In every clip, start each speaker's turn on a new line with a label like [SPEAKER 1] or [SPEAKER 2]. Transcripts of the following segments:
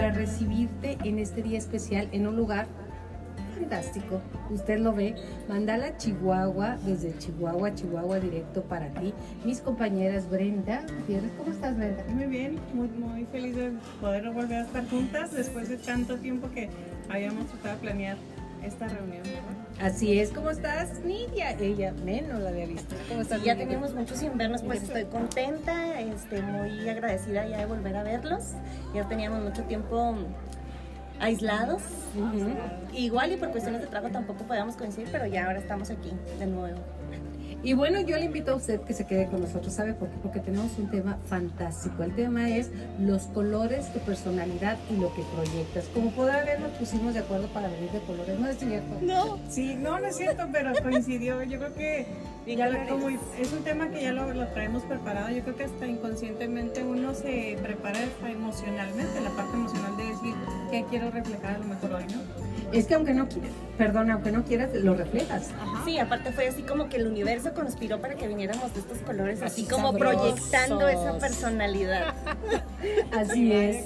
[SPEAKER 1] para recibirte en este día especial en un lugar fantástico. Usted lo ve. Mandala Chihuahua, desde Chihuahua, Chihuahua directo para ti. Mis compañeras Brenda, ¿cómo estás Brenda?
[SPEAKER 2] Muy bien, muy, muy feliz de poder volver a estar juntas después de tanto tiempo que habíamos tratado de planear esta reunión.
[SPEAKER 1] Así es, ¿cómo estás Nidia? Ella menos la había visto. ¿Cómo estás?
[SPEAKER 3] Sí, ya teníamos mucho sin vernos, pues estoy contenta, este, muy agradecida ya de volver a verlos. Ya teníamos mucho tiempo aislados. Igual y por cuestiones de trabajo tampoco podíamos coincidir, pero ya ahora estamos aquí de nuevo.
[SPEAKER 1] Y bueno, yo le invito a usted que se quede con nosotros, ¿sabe por qué? Porque tenemos un tema fantástico. El tema es los colores, tu personalidad y lo que proyectas. Como podrá ver, nos pusimos de acuerdo para venir de colores, ¿no es cierto?
[SPEAKER 2] No, sí, no, no es cierto, pero coincidió. Yo creo que ya como es un tema que ya lo, lo traemos preparado. Yo creo que hasta inconscientemente uno se prepara emocionalmente, la parte emocional de decir qué quiero reflejar a lo mejor hoy, ¿no?
[SPEAKER 1] Es que aunque no quieras, perdón, aunque no quieras, lo reflejas.
[SPEAKER 3] Sí, aparte fue así como que el universo conspiró para que viniéramos de estos colores, así,
[SPEAKER 1] Así
[SPEAKER 3] como
[SPEAKER 1] sabrosos.
[SPEAKER 3] proyectando esa personalidad.
[SPEAKER 1] Así es.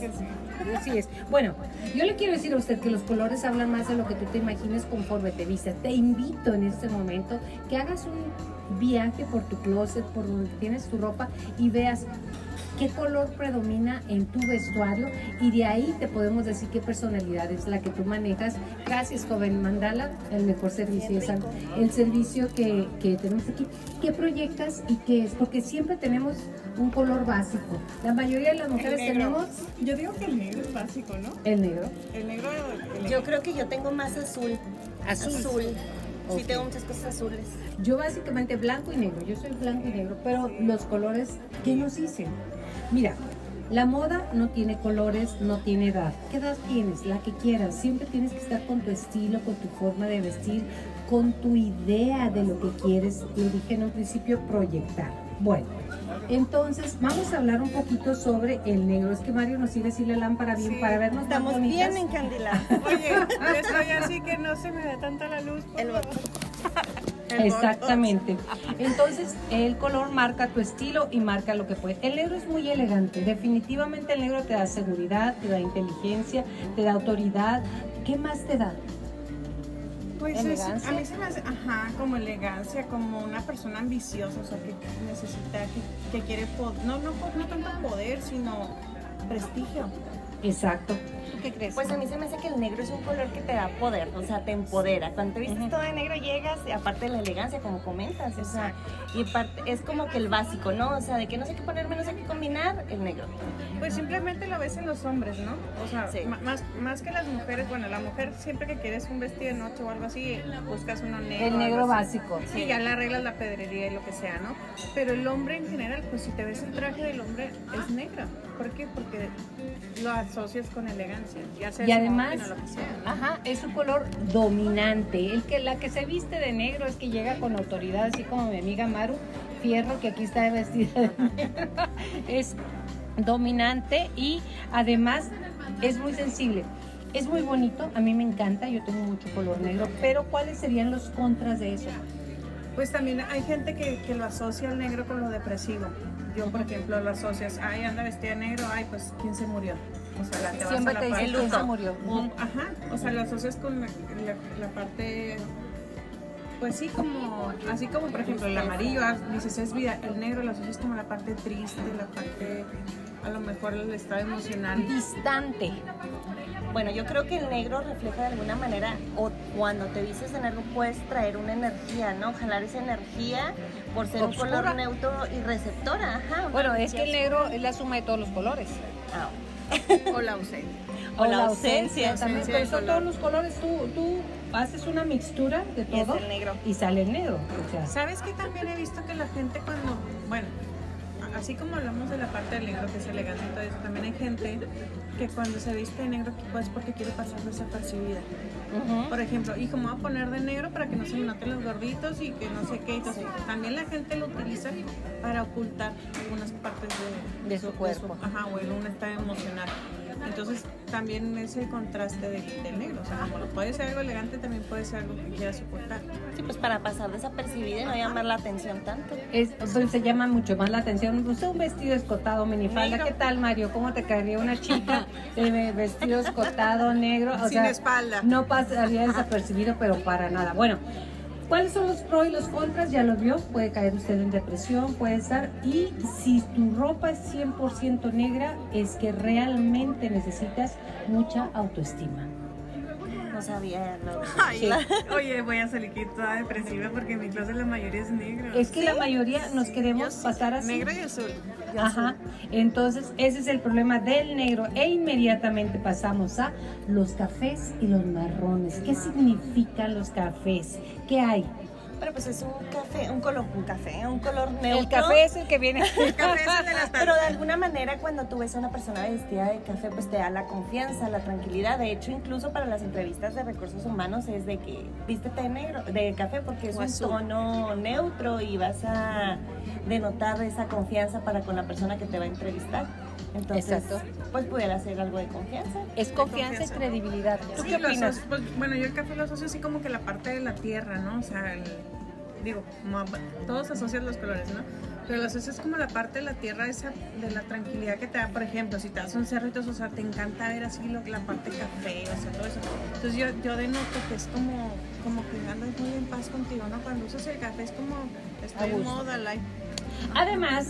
[SPEAKER 1] Así es. Bueno, yo le quiero decir a usted que los colores hablan más de lo que tú te imagines conforme te vistas. Te invito en este momento que hagas un viaje por tu closet, por donde tienes tu ropa y veas qué color predomina en tu vestuario y de ahí te podemos decir qué personalidad es la que tú manejas. Gracias, joven Mandala, el mejor servicio es el servicio que, que tenemos aquí. ¿Qué proyectas y qué es? Porque siempre tenemos un color básico. La mayoría de las mujeres tenemos
[SPEAKER 2] Yo digo que el negro es básico, ¿no?
[SPEAKER 1] el negro.
[SPEAKER 2] El negro, el negro.
[SPEAKER 3] Yo creo que yo tengo más azul.
[SPEAKER 1] Azul.
[SPEAKER 3] Sí,
[SPEAKER 1] Ok.
[SPEAKER 3] tengo muchas cosas azules.
[SPEAKER 1] Yo básicamente blanco y negro, yo soy blanco y negro, pero los colores, ¿qué nos dicen? Mira, la moda no tiene colores, no tiene edad. ¿Qué edad tienes? La que quieras. Siempre tienes que estar con tu estilo, con tu forma de vestir, con tu idea de lo que quieres. Lo dije en un principio, proyectar. Bueno, entonces vamos a hablar un poquito sobre el negro. Es que Mario nos sigue así la lámpara bien
[SPEAKER 2] Sí,
[SPEAKER 1] para vernos
[SPEAKER 3] Estamos
[SPEAKER 1] bonitas.
[SPEAKER 3] bien encandilados.
[SPEAKER 2] Oye, yo estoy así que no se me ve tanta la luz.
[SPEAKER 3] El.
[SPEAKER 1] Exactamente. Entonces, el color marca tu estilo y marca lo que puedes. El negro es muy elegante. Definitivamente el negro te da seguridad, te da inteligencia, te da autoridad. ¿Qué más te da?
[SPEAKER 2] Pues es- a mí se me hace, ajá, como elegancia, como una persona ambiciosa, o sea, que necesita, que, que quiere, no, no, no tanto poder, sino prestigio.
[SPEAKER 1] Exacto.
[SPEAKER 2] ¿Tú qué crees?
[SPEAKER 3] Pues a mí se me hace que el negro es un color que te da poder, o sea, te empodera. Cuando te vistes todo de negro llegas, y aparte de la elegancia, como comentas, o sea, y parte, es como que el básico, ¿no? O sea, de que no sé qué ponerme, no sé qué combinar, el negro.
[SPEAKER 2] Pues simplemente lo ves en los hombres, ¿no? O sea,
[SPEAKER 3] Sí.
[SPEAKER 2] más, más que las mujeres, bueno, la mujer siempre que quieres un vestido de noche o algo así, buscas uno negro.
[SPEAKER 1] El negro básico.
[SPEAKER 2] Sí, ya le arreglas la pedrería y lo que sea, ¿no? Pero el hombre en general, pues si te ves el traje del hombre, es negro. ¿Por qué? Porque lo asocias con elegancia, ya sea
[SPEAKER 1] Y además,
[SPEAKER 2] smoking o lo que sea.
[SPEAKER 1] ajá, es un color dominante. El que la que se viste de negro es que llega con autoridad, así como mi amiga Maru Fierro, que aquí está vestida de negro. Es dominante y además es muy sensible. Es muy bonito, a mí me encanta, yo tengo mucho color negro, pero ¿cuáles serían los contras de eso?
[SPEAKER 2] Pues también hay gente que, que lo asocia al negro con lo depresivo. Yo, por ejemplo, lo asocias, ay, anda vestida negro, ay, pues, ¿quién se murió? O sea, la, te vas
[SPEAKER 1] Siempre
[SPEAKER 2] a la
[SPEAKER 1] te dicen se murió.
[SPEAKER 2] O- Ajá, o sea, lo asocias con la, la- la parte, pues sí, como, así como por ejemplo el amarillo, ah, dices es vida, el negro lo asocias como la parte triste, la parte, a lo mejor el estado emocional.
[SPEAKER 1] Distante.
[SPEAKER 3] Bueno, yo creo que el negro refleja de alguna manera, o cuando te vistes de negro puedes traer una energía, ¿no? Jalar esa energía por ser
[SPEAKER 1] Obscura.
[SPEAKER 3] un color neutro y receptora, ajá.
[SPEAKER 1] Bueno, es que el negro es la suma de todos los colores.
[SPEAKER 3] Ah,
[SPEAKER 2] O la ausencia.
[SPEAKER 3] O la ausencia,
[SPEAKER 1] también,
[SPEAKER 2] ausencia
[SPEAKER 1] pero
[SPEAKER 2] de
[SPEAKER 1] son
[SPEAKER 2] color.
[SPEAKER 1] todos los colores. Tú, tú haces una mixtura de
[SPEAKER 3] y es
[SPEAKER 1] todo
[SPEAKER 3] el negro.
[SPEAKER 1] y sale el negro. O sea,
[SPEAKER 2] ¿Sabes que también he visto que la gente cuando, bueno, así como hablamos de la parte del negro que es elegante y todo eso, también hay gente que cuando se viste de negro pues porque quiere pasar desapercibida.
[SPEAKER 1] ujú.
[SPEAKER 2] Por ejemplo, hijo, me voy a poner de negro para que no se me noten los gorditos y que no sé qué. Entonces, también la gente lo utiliza para ocultar algunas partes de,
[SPEAKER 1] De su cuerpo.
[SPEAKER 2] ajá, o en un estado emocional. Entonces, también es el contraste del, del negro. O sea, como lo puede ser algo elegante, también puede ser algo que quieras ocultar.
[SPEAKER 3] Sí, pues para pasar desapercibida y no llamar la atención tanto.
[SPEAKER 1] Es, pues, se llama mucho más la atención. Pues un vestido escotado, minifalda.
[SPEAKER 2] Negro.
[SPEAKER 1] ¿Qué tal, Mario? ¿Cómo te caería una chica de vestido escotado negro? O
[SPEAKER 2] Sin
[SPEAKER 1] sea,
[SPEAKER 2] espalda.
[SPEAKER 1] no pasaría desapercibido, pero para nada. Bueno, ¿cuáles son los pros y los contras? Ya lo vio, puede caer usted en depresión, puede estar. Y si tu ropa es 100% negra, es que realmente necesitas mucha autoestima.
[SPEAKER 3] No sabía. No.
[SPEAKER 2] Ay,
[SPEAKER 1] Sí.
[SPEAKER 2] Oye, voy a salir aquí toda depresiva porque mi closet la mayoría es negro.
[SPEAKER 1] Es que la mayoría nos queremos
[SPEAKER 2] Yo sí,
[SPEAKER 1] pasar así.
[SPEAKER 2] Negro y azul.
[SPEAKER 1] Ajá. Entonces, ese es el problema del negro. E inmediatamente pasamos a los cafés y los marrones. ¿Qué significan los cafés? ¿Qué hay?
[SPEAKER 3] Pero pues es un café, un color, un café, un color neutro.
[SPEAKER 1] El café es el que viene.
[SPEAKER 2] El café es el de las
[SPEAKER 3] Pero de alguna manera cuando tú ves a una persona vestida de café, pues te da la confianza, la tranquilidad. De hecho, incluso para las entrevistas de recursos humanos es de que vístete de negro, de café, porque es
[SPEAKER 2] O
[SPEAKER 3] un
[SPEAKER 2] azul.
[SPEAKER 3] tono neutro y vas a denotar esa confianza para con la persona que te va a entrevistar. Entonces,
[SPEAKER 1] Exacto.
[SPEAKER 3] pues pudiera ser algo de confianza.
[SPEAKER 1] Es confianza y credibilidad. ¿Tú
[SPEAKER 2] Sí,
[SPEAKER 1] qué opinas?
[SPEAKER 2] pues, bueno, yo el café lo asocio así como que la parte de la tierra, ¿no? O sea, el- digo, como a- todos asocian los colores, ¿no? Pero lo asocias como la parte de la tierra, esa de la tranquilidad que te da, por ejemplo, si te das un cerrito, o sea, te encanta ver así lo- la parte café, o sea, todo eso. Entonces yo, yo denoto que es como, como que andas muy en paz contigo, ¿no? Cuando usas el café es como, estoy en moda, like.
[SPEAKER 1] Además,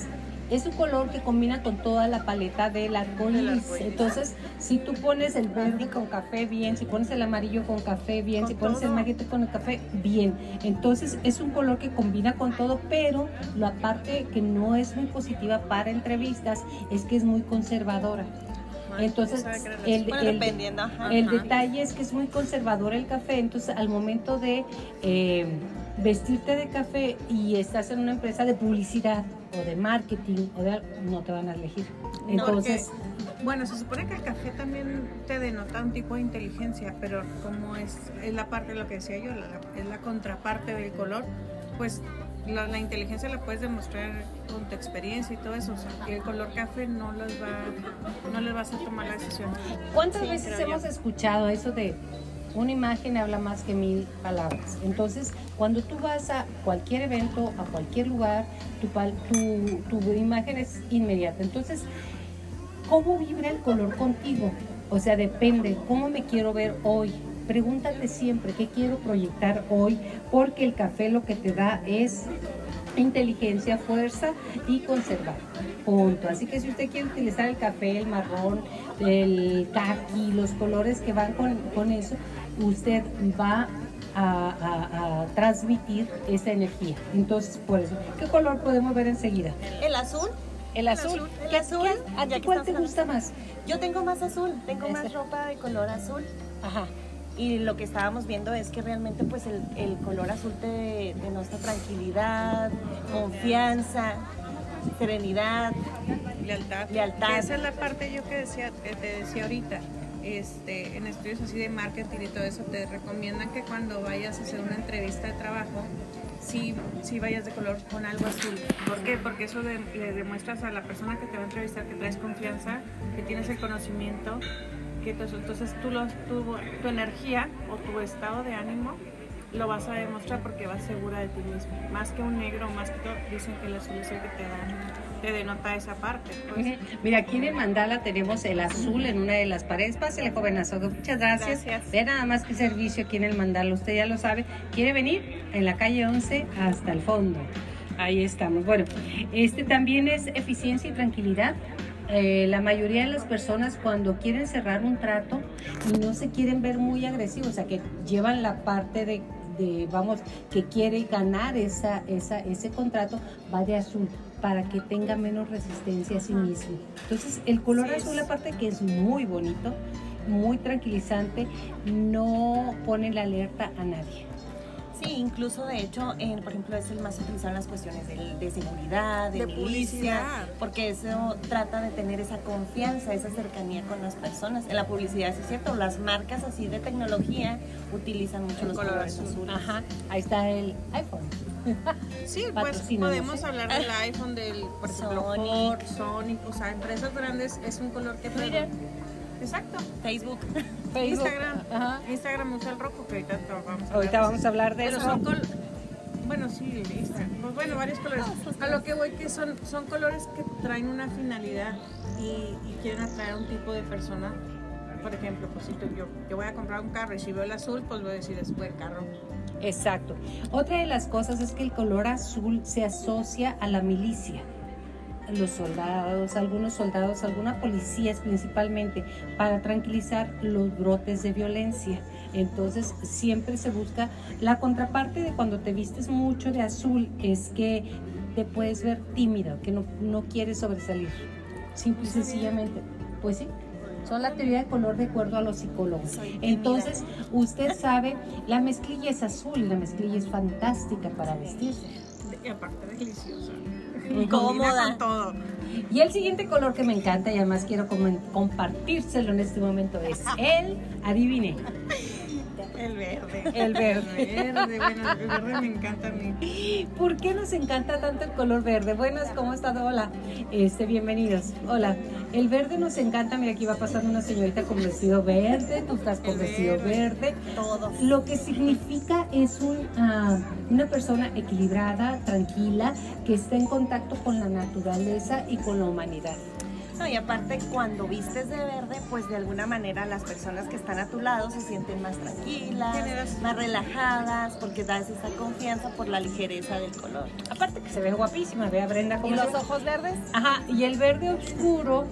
[SPEAKER 1] es un color que combina con toda la paleta del arco iris. Entonces, si tú pones el verde con café, bien. Si pones el amarillo con café, bien.
[SPEAKER 2] Con
[SPEAKER 1] si pones el magenta con el café, bien. Entonces, es un color que combina con todo, pero la parte que no es muy positiva para entrevistas es que es muy conservadora. Entonces, el, el- el detalle es que es muy conservador el café, entonces al momento de eh, vestirte de café y estás en una empresa de publicidad o de marketing o de algo, no te van a elegir.
[SPEAKER 3] No,
[SPEAKER 1] Entonces,
[SPEAKER 2] Bueno, se supone que el café también te denota un tipo de inteligencia, pero como es, es la parte, lo que decía yo, la- es la contraparte del color, pues la, la inteligencia la puedes demostrar con tu experiencia y todo eso. O sea, y el color café no les va, no les vas a tomar la decisión.
[SPEAKER 1] ¿cuántas
[SPEAKER 2] Sí,
[SPEAKER 1] veces
[SPEAKER 2] yo.
[SPEAKER 1] hemos escuchado eso de una imagen habla más que mil palabras? Entonces, cuando tú vas a cualquier evento, a cualquier lugar, tu, tu, tu imagen es inmediata. Entonces, ¿Cómo vibra el color contigo? O sea, depende, ¿cómo me quiero ver hoy? Pregúntate siempre, ¿qué quiero proyectar hoy? Porque el café lo que te da es inteligencia, fuerza y conservar. Punto. Así que si usted quiere utilizar el café, el marrón, el kaki, los colores que van con, con eso, usted va a, a- a transmitir esa energía. Entonces, por eso, ¿qué color podemos ver enseguida?
[SPEAKER 3] El azul,
[SPEAKER 1] El azul.
[SPEAKER 3] azul, el
[SPEAKER 1] ¿Qué-
[SPEAKER 3] azul,
[SPEAKER 1] qué- ¿A ti cuál te
[SPEAKER 3] hablando.
[SPEAKER 1] gusta más?
[SPEAKER 3] yo tengo más azul, tengo más ropa de color azul.
[SPEAKER 1] Ajá.
[SPEAKER 3] Y lo que estábamos viendo es que realmente pues el, el color azul te denota tranquilidad, confianza, serenidad.
[SPEAKER 2] Lealtad.
[SPEAKER 3] Lealtad.
[SPEAKER 2] Que esa es la parte yo que decía, que te decía ahorita. Este, en estudios así de marketing y todo eso te recomiendan que cuando vayas a hacer una entrevista de trabajo, sí, sí vayas de color con algo azul. ¿Por qué? Porque eso le demuestras a la persona que te va a entrevistar que traes confianza, que tienes el conocimiento, que entonces, tú, lo- tu, tu energía o tu estado de ánimo lo vas a demostrar porque vas segura de ti mismo. Más que un negro, más que todo, dicen que el azul es el que te da, te denota esa parte. pues.
[SPEAKER 1] Mira, aquí en el mandala tenemos el azul en una de las paredes. Pásale, jovenazo. Muchas gracias.
[SPEAKER 2] Gracias.
[SPEAKER 1] Ve nada más que servicio aquí en el mandala. Usted ya lo sabe. ¿Quiere venir? En la calle 11 hasta el fondo. Ahí estamos. Bueno, este también es eficiencia y tranquilidad. Eh, la mayoría de las personas cuando quieren cerrar un trato y no se quieren ver muy agresivos, o sea, que llevan la parte de, de, vamos, que quiere ganar esa, esa, ese contrato, va de azul para que tenga menos resistencia a sí mismo. Entonces, el color
[SPEAKER 2] Sí,
[SPEAKER 1] azul, aparte que es muy bonito, muy tranquilizante, no pone la alerta a nadie.
[SPEAKER 3] Sí, incluso de hecho, en, por ejemplo, es el más utilizado en las cuestiones de, de seguridad, de,
[SPEAKER 2] De
[SPEAKER 3] milicia,
[SPEAKER 2] publicidad.
[SPEAKER 3] porque eso trata de tener esa confianza, esa cercanía con las personas. En la publicidad, sí es cierto, las marcas así de tecnología utilizan mucho
[SPEAKER 2] El
[SPEAKER 3] los
[SPEAKER 2] color
[SPEAKER 3] colores
[SPEAKER 2] azul.
[SPEAKER 3] azules.
[SPEAKER 1] Ajá, ahí está el iPhone.
[SPEAKER 2] Sí, pues podemos
[SPEAKER 1] ¿eh?
[SPEAKER 2] hablar del iPhone, del por ejemplo,
[SPEAKER 3] Sony.
[SPEAKER 2] Ford, Sony, o sea, empresas grandes es un color que
[SPEAKER 1] Twitter.
[SPEAKER 2] Exacto.
[SPEAKER 3] Facebook.
[SPEAKER 1] Facebook.
[SPEAKER 2] Instagram.
[SPEAKER 1] Ajá.
[SPEAKER 2] Instagram usa el rojo, que ahorita vamos a
[SPEAKER 1] Ahorita vamos a hablar de
[SPEAKER 2] Pero
[SPEAKER 1] eso.
[SPEAKER 2] son bueno, sí, Instagram. Pues bueno, varios colores. A lo que voy que son, son colores que traen una finalidad y, y quieren atraer a un tipo de persona. Por ejemplo, pues si tú- yo, yo voy a comprar un carro y si veo el azul, pues voy a decir es buen carro.
[SPEAKER 1] Exacto. Otra de las cosas es que el color azul se asocia a la milicia. Los soldados, algunos soldados, algunas policías principalmente, para tranquilizar los brotes de violencia. Entonces siempre se busca la contraparte de cuando te vistes mucho de azul es que te puedes ver tímida, que no, no quieres sobresalir. Simple y sencillamente. Pues sí, son la teoría de color de acuerdo a los psicólogos. Entonces, usted sabe, la mezclilla es azul y la mezclilla es fantástica para vestirse.
[SPEAKER 2] Y aparte deliciosa.
[SPEAKER 3] Y cómoda.
[SPEAKER 2] con todo.
[SPEAKER 1] Y el siguiente color que me encanta y además quiero compartírselo en este momento es el, adivine,
[SPEAKER 2] verde.
[SPEAKER 1] el verde.
[SPEAKER 2] El verde, bueno, el verde me encanta a mí.
[SPEAKER 1] ¿Por qué nos encanta tanto el color verde? Buenas, ¿cómo están? Hola, este, bienvenidos. Hola, el verde nos encanta. Mira, aquí va pasando una señorita con vestido verde, tú estás con vestido
[SPEAKER 2] verde.
[SPEAKER 1] verde.
[SPEAKER 3] Todo.
[SPEAKER 1] Lo que significa es un, ah, una persona equilibrada, tranquila, que está en contacto con la naturaleza y con la humanidad.
[SPEAKER 3] No, y aparte cuando vistes de verde, pues de alguna manera las personas que están a tu lado se sienten más tranquilas, más relajadas, porque das esa confianza por la ligereza del color.
[SPEAKER 1] Aparte que se ve guapísima, ve a Brenda
[SPEAKER 3] ¿Y
[SPEAKER 1] cómo se
[SPEAKER 3] los ojos verdes?
[SPEAKER 1] Ajá, y el verde oscuro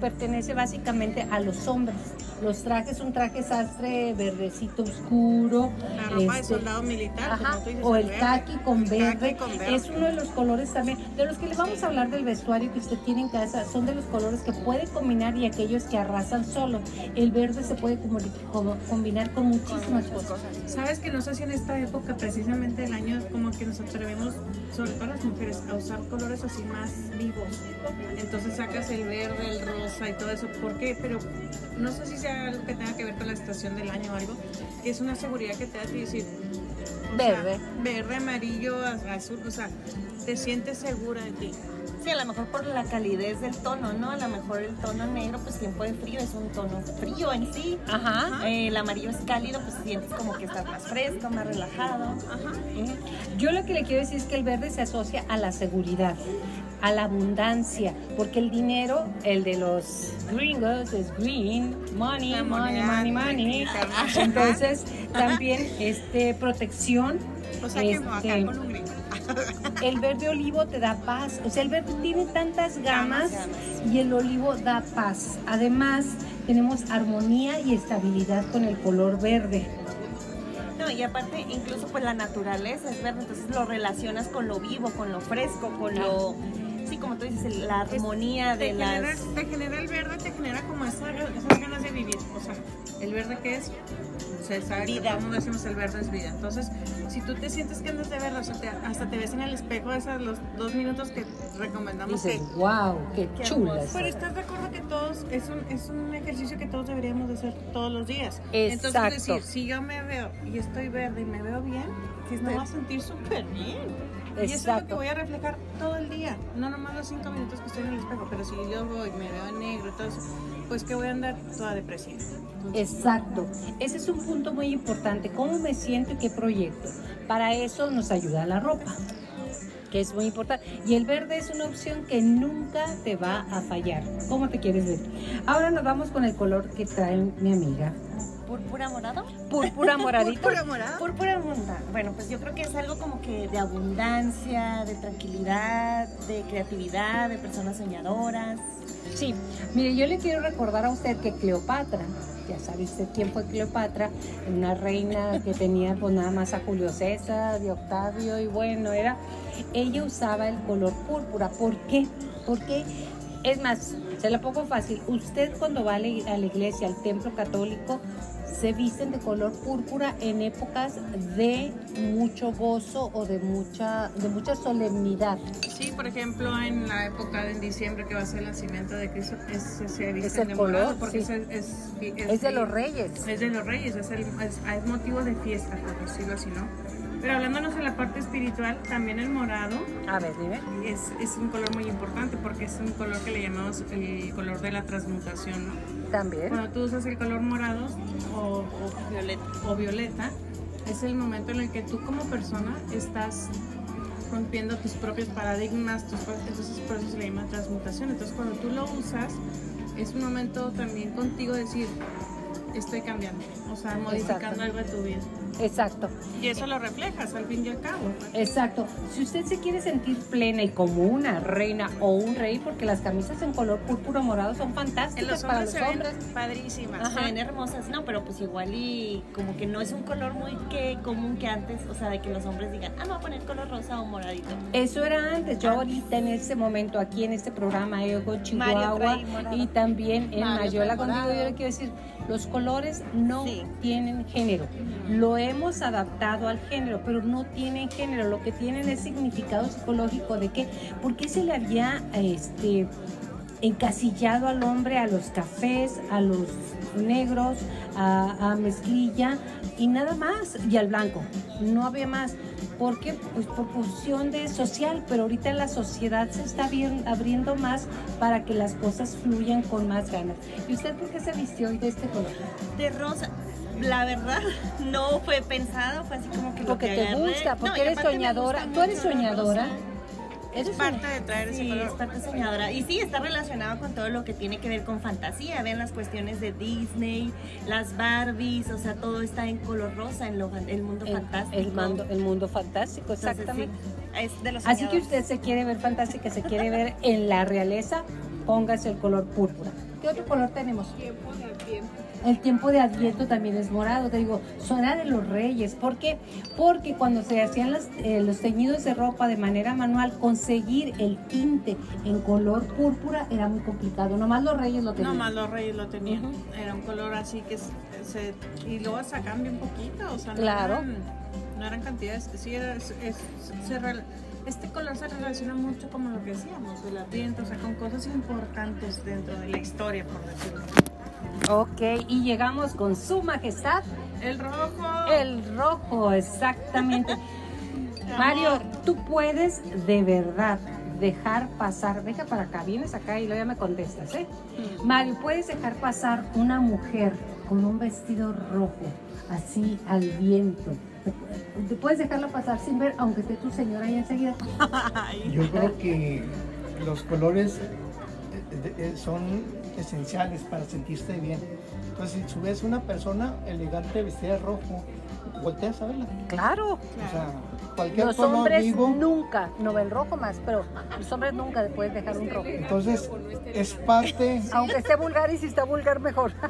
[SPEAKER 1] pertenece básicamente a los hombres. Los trajes, un traje sastre verdecito oscuro.
[SPEAKER 2] La ropa de
[SPEAKER 1] este,
[SPEAKER 2] soldado militar,
[SPEAKER 1] Ajá,
[SPEAKER 2] como tú dices.
[SPEAKER 1] o el con
[SPEAKER 2] El
[SPEAKER 1] verde.
[SPEAKER 2] kaki con verde.
[SPEAKER 1] Es uno de los colores también. De los que les vamos a hablar del vestuario que usted tiene en casa, son de los colores que puede combinar y aquellos que arrasan solo. El verde se puede como- combinar con muchísimas cosas.
[SPEAKER 2] Sabes que no sé si en esta época, precisamente el año, como que nos atrevemos, sobre todo las mujeres, a usar colores así más vivos. Entonces sacas el verde, el rosa y todo eso. ¿Por qué? Pero no sé si sea algo que tenga que ver con la estación del año o algo, que es una seguridad que te da decir. o sea,
[SPEAKER 1] Verde.
[SPEAKER 2] verde, amarillo, az- azul, o sea, te sientes segura de ti.
[SPEAKER 3] Sí, a lo mejor por la calidez del tono, ¿no? A lo mejor el tono negro, pues tiempo de frío, es un tono frío en sí.
[SPEAKER 1] Ajá.
[SPEAKER 3] Eh, el amarillo es cálido, pues sientes como que estás más fresco, más relajado.
[SPEAKER 2] Ajá.
[SPEAKER 1] Yo lo que le quiero decir es que el verde se asocia a la seguridad, a la abundancia, porque el dinero, el de los gringos, es green, money, money, money, money. Entonces, también este, protección.
[SPEAKER 2] O sea que
[SPEAKER 1] este,
[SPEAKER 2] con un gringo.
[SPEAKER 1] el verde olivo te da paz, o sea, el verde tiene tantas gamas
[SPEAKER 3] Gamas,
[SPEAKER 1] y el olivo da paz. Además, tenemos armonía y estabilidad con el color verde.
[SPEAKER 3] No, y aparte, incluso pues la naturaleza es verde, entonces lo relacionas con lo vivo, con lo fresco, con lo... Sí, como tú dices, la armonía
[SPEAKER 2] te
[SPEAKER 3] de
[SPEAKER 2] genera,
[SPEAKER 3] las...
[SPEAKER 2] te genera el verde, te genera como esa- esas ganas de vivir. O sea, el verde que es, se sabe que
[SPEAKER 3] Vida.
[SPEAKER 2] mundo decimos el verde es vida. Entonces, si tú te sientes que andas de verde, o sea, te- hasta te ves en el espejo esos los dos minutos que recomendamos
[SPEAKER 1] Dices,
[SPEAKER 2] que...
[SPEAKER 1] wow, qué,
[SPEAKER 3] Qué
[SPEAKER 1] chula.
[SPEAKER 3] hermoso.
[SPEAKER 1] está".
[SPEAKER 2] Pero estás de acuerdo que todos, es un, es un ejercicio que todos deberíamos de hacer todos los días. Entonces
[SPEAKER 1] Exacto.
[SPEAKER 2] decir, si yo me veo y estoy verde y me veo bien,
[SPEAKER 3] Sí,
[SPEAKER 2] me voy a sentir súper bien. Y eso es lo que voy a reflejar todo el día. No nomás los cinco minutos que estoy en el espejo, pero si yo voy, me veo en negro y todo eso, pues que voy a andar toda depresiva. Entonces,
[SPEAKER 1] Exacto. Ese es un punto muy importante. ¿Cómo me siento y qué proyecto? Para eso nos ayuda la ropa, que es muy importante. Y el verde es una opción que nunca te va a fallar. ¿Cómo te quieres ver? Ahora nos vamos con el color que trae mi amiga.
[SPEAKER 3] ¿Púrpura morado?
[SPEAKER 1] Púrpura moradito.
[SPEAKER 2] Púrpura morada.
[SPEAKER 3] Púrpura morada. Bueno, pues yo creo que es algo como que de abundancia, de tranquilidad, de creatividad, de personas soñadoras.
[SPEAKER 1] Sí, mire, yo le quiero recordar a usted que Cleopatra, ya sabe usted quién fue Cleopatra, una reina que tenía pues nada más a Julio César y Octavio y bueno, era, ella usaba el color púrpura. ¿Por qué? Porque, es más, se la pongo fácil, usted cuando va a la iglesia, al templo católico, se visten de color púrpura en épocas de mucho gozo o de mucha, de mucha solemnidad.
[SPEAKER 2] Sí, por ejemplo, en la época de en diciembre que va a ser el nacimiento de Cristo, es, se visten
[SPEAKER 1] el
[SPEAKER 2] de
[SPEAKER 1] color,
[SPEAKER 2] morado porque
[SPEAKER 1] sí.
[SPEAKER 2] es, es, es-
[SPEAKER 1] Es de los reyes.
[SPEAKER 2] Es de los reyes, es, el, es, es motivo de fiesta, por decirlo así, ¿no? Pero hablándonos en la parte espiritual, también el morado
[SPEAKER 1] A ver, dime.
[SPEAKER 2] es, es un color muy importante porque es un color que le llamamos el color de la transmutación. ¿no?
[SPEAKER 1] También.
[SPEAKER 2] Cuando tú usas el color morado o, o
[SPEAKER 3] Violeta.
[SPEAKER 2] o violeta, es el momento en el que tú como persona estás rompiendo tus propios paradigmas, tus entonces por eso se le llama transmutación. Entonces cuando tú lo usas, es un momento también contigo de decir, estoy cambiando, o sea, modificando
[SPEAKER 1] Exacto.
[SPEAKER 2] algo de tu vida.
[SPEAKER 1] Exacto.
[SPEAKER 2] Y eso lo reflejas al fin y al cabo.
[SPEAKER 1] Exacto. Si usted se quiere sentir plena y como una reina o un rey, porque las camisas en color púrpura morado son fantásticas
[SPEAKER 2] los
[SPEAKER 1] para
[SPEAKER 2] hombres
[SPEAKER 1] los
[SPEAKER 2] se ven
[SPEAKER 1] hombres.
[SPEAKER 2] padrísimas.
[SPEAKER 1] Ajá.
[SPEAKER 3] Se ven hermosas, no, pero pues igual y como que no es un color muy que común que antes, o sea, de que los hombres digan, ah, me voy a poner color rosa o moradito.
[SPEAKER 1] Eso era antes. Yo ahorita en este momento aquí en este programa Ego Chihuahua y también en
[SPEAKER 3] Mario
[SPEAKER 1] Mayola contigo yo le quiero decir, los colores no
[SPEAKER 3] Sí.
[SPEAKER 1] tienen género. Lo hemos adaptado al género, pero no tienen género. Lo que tienen es significado psicológico de que, ¿por qué se le había este encasillado al hombre a los cafés, a los negros, a, a mezclilla y nada más, y al blanco. No había más. ¿Por qué? Pues por función de social, pero ahorita la sociedad se está abri- abriendo más para que las cosas fluyan con más ganas. ¿Y usted por qué se vistió hoy de este color?
[SPEAKER 3] De rosa. La verdad, no fue pensado, fue así como que lo
[SPEAKER 1] Porque
[SPEAKER 3] que
[SPEAKER 1] te
[SPEAKER 3] agarré.
[SPEAKER 1] gusta,
[SPEAKER 3] No,
[SPEAKER 1] porque
[SPEAKER 3] y
[SPEAKER 1] eres soñadora.
[SPEAKER 3] gusta
[SPEAKER 1] Tú eres soñadora.
[SPEAKER 2] Es parte de traer ese
[SPEAKER 3] Sí, es
[SPEAKER 2] color.
[SPEAKER 3] parte soñadora. Y sí, está relacionado con todo lo que tiene que ver con fantasía. Ven las cuestiones de Disney, las Barbies, o sea, todo está en color rosa en lo, el mundo
[SPEAKER 1] el,
[SPEAKER 3] fantástico.
[SPEAKER 1] el mando- el mundo fantástico,
[SPEAKER 3] Entonces,
[SPEAKER 1] exactamente.
[SPEAKER 3] sí, es de los
[SPEAKER 1] Así que usted se quiere ver fantástica, se quiere ver en la realeza, póngase el color púrpura. ¿Qué otro color tenemos?
[SPEAKER 2] Tiempo de tiempo.
[SPEAKER 1] El tiempo de Adviento también es morado, te digo, suena de los reyes. ¿Por qué? Porque cuando se hacían las- eh, los teñidos de ropa de manera manual, conseguir el tinte en color púrpura era muy complicado. Nomás los reyes lo tenían.
[SPEAKER 2] No más los reyes lo tenían. Era un color así que se, se- y luego hasta cambia un poquito, o sea, no
[SPEAKER 1] Claro.
[SPEAKER 2] eran, no eran cantidades, sí era, es- es- se rel- este color se relaciona mucho como lo que decíamos, del adviento, o sea, con cosas importantes dentro de la historia, por decirlo.
[SPEAKER 1] Ok, y llegamos con su majestad,
[SPEAKER 2] El rojo.
[SPEAKER 1] el rojo, exactamente. Mario, tú puedes de verdad dejar pasar, deja para acá, vienes acá y luego ya me contestas, ¿eh? Mario, puedes dejar pasar una mujer con un vestido rojo, así al viento. Puedes dejarla pasar sin ver, aunque esté tu señora ahí enseguida.
[SPEAKER 4] Yo creo que los colores son esenciales para sentirse bien. Entonces, si ves una persona elegante vestida de rojo, volteas a verla.
[SPEAKER 1] Claro.
[SPEAKER 4] O sea, cualquier
[SPEAKER 1] Los hombres
[SPEAKER 4] vivo.
[SPEAKER 1] nunca, no el rojo más, pero los hombres nunca puedes dejar un rojo.
[SPEAKER 4] Entonces, es parte.
[SPEAKER 1] Aunque esté vulgar y si está vulgar mejor.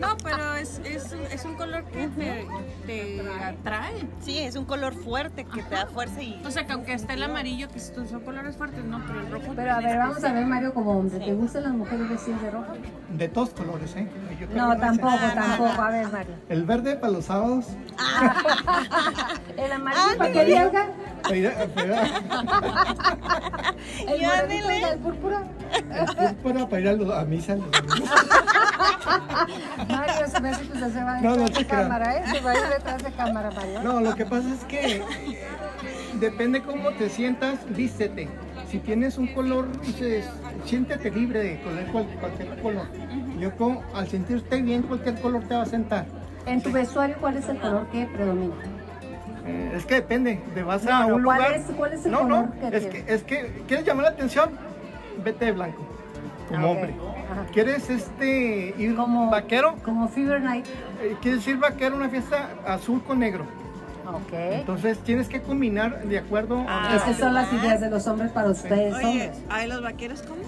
[SPEAKER 2] No, pero es, es, un- es un color que te, te atrae.
[SPEAKER 3] Sí, es un color fuerte que te da fuerza y...
[SPEAKER 2] O sea, que aunque esté el amarillo, que son colores fuertes, no, pero el rojo.
[SPEAKER 1] Pero a ver, vamos a ver, Mario, como hombre, ¿te gustan las mujeres vestidas de rojo?
[SPEAKER 4] De todos colores, ¿eh? Yo creo
[SPEAKER 1] No, tampoco, tampoco. A ver, Mario.
[SPEAKER 4] El verde para los sábados.
[SPEAKER 1] ¿El amarillo para qué dialga?
[SPEAKER 4] Para ir a- para ir a-
[SPEAKER 1] ¿El
[SPEAKER 3] Y ándele.
[SPEAKER 1] el púrpura?
[SPEAKER 4] el púrpura para ir a, a misa.
[SPEAKER 1] Mario, se me hace que usted se va
[SPEAKER 4] No, no
[SPEAKER 1] detrás
[SPEAKER 4] te
[SPEAKER 1] de cámara, ¿eh? Se va a ir detrás de cámara, Mario.
[SPEAKER 4] No, lo que pasa es que depende cómo te sientas, vístete. Si tienes un color, dices, siéntete libre de poner cual- cualquier color. Yo como, al sentirte bien, cualquier color te va a sentar.
[SPEAKER 1] En tu vestuario, ¿cuál es el color que predomina?
[SPEAKER 4] Eh, es que depende, te vas
[SPEAKER 1] No,
[SPEAKER 4] a un
[SPEAKER 1] ¿cuál
[SPEAKER 4] lugar.
[SPEAKER 1] es- cuál es el
[SPEAKER 4] no,
[SPEAKER 1] color
[SPEAKER 4] no,
[SPEAKER 1] que
[SPEAKER 4] es que, es que quieres llamar la atención, vete de blanco, como
[SPEAKER 1] Ah,
[SPEAKER 4] hombre.
[SPEAKER 1] Ajá.
[SPEAKER 4] ¿Quieres este ir
[SPEAKER 1] Como
[SPEAKER 4] vaquero?
[SPEAKER 1] Como Fever Night.
[SPEAKER 4] Eh, ¿Quieres ir vaquero a una fiesta azul con negro?
[SPEAKER 1] Ok.
[SPEAKER 4] Entonces tienes que combinar de acuerdo a
[SPEAKER 1] Estas son las ideas de los hombres para ustedes,
[SPEAKER 2] Oye,
[SPEAKER 1] hombres.
[SPEAKER 2] ¿hay los vaqueros cómo?